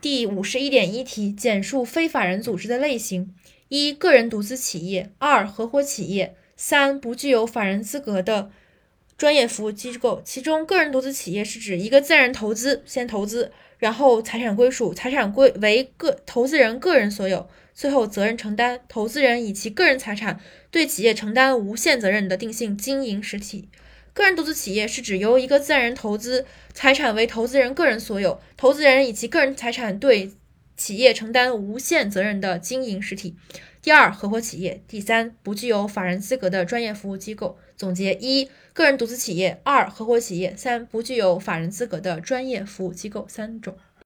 第五十一点一题，简述非法人组织的类型：一、个人独资企业；二、合伙企业；三、不具有法人资格的专业服务机构。其中，个人独资企业是指一个自然人投资，先投资，然后财产归属，财产归为个投资人个人所有，最后责任承担，投资人以其个人财产对企业承担无限责任的定性经营实体。个人独资企业是指由一个自然人投资，财产为投资人个人所有，投资人以其个人财产对企业承担无限责任的经营实体。第二，合伙企业；第三，不具有法人资格的专业服务机构。总结：一、个人独资企业；二、合伙企业；三、不具有法人资格的专业服务机构。三种。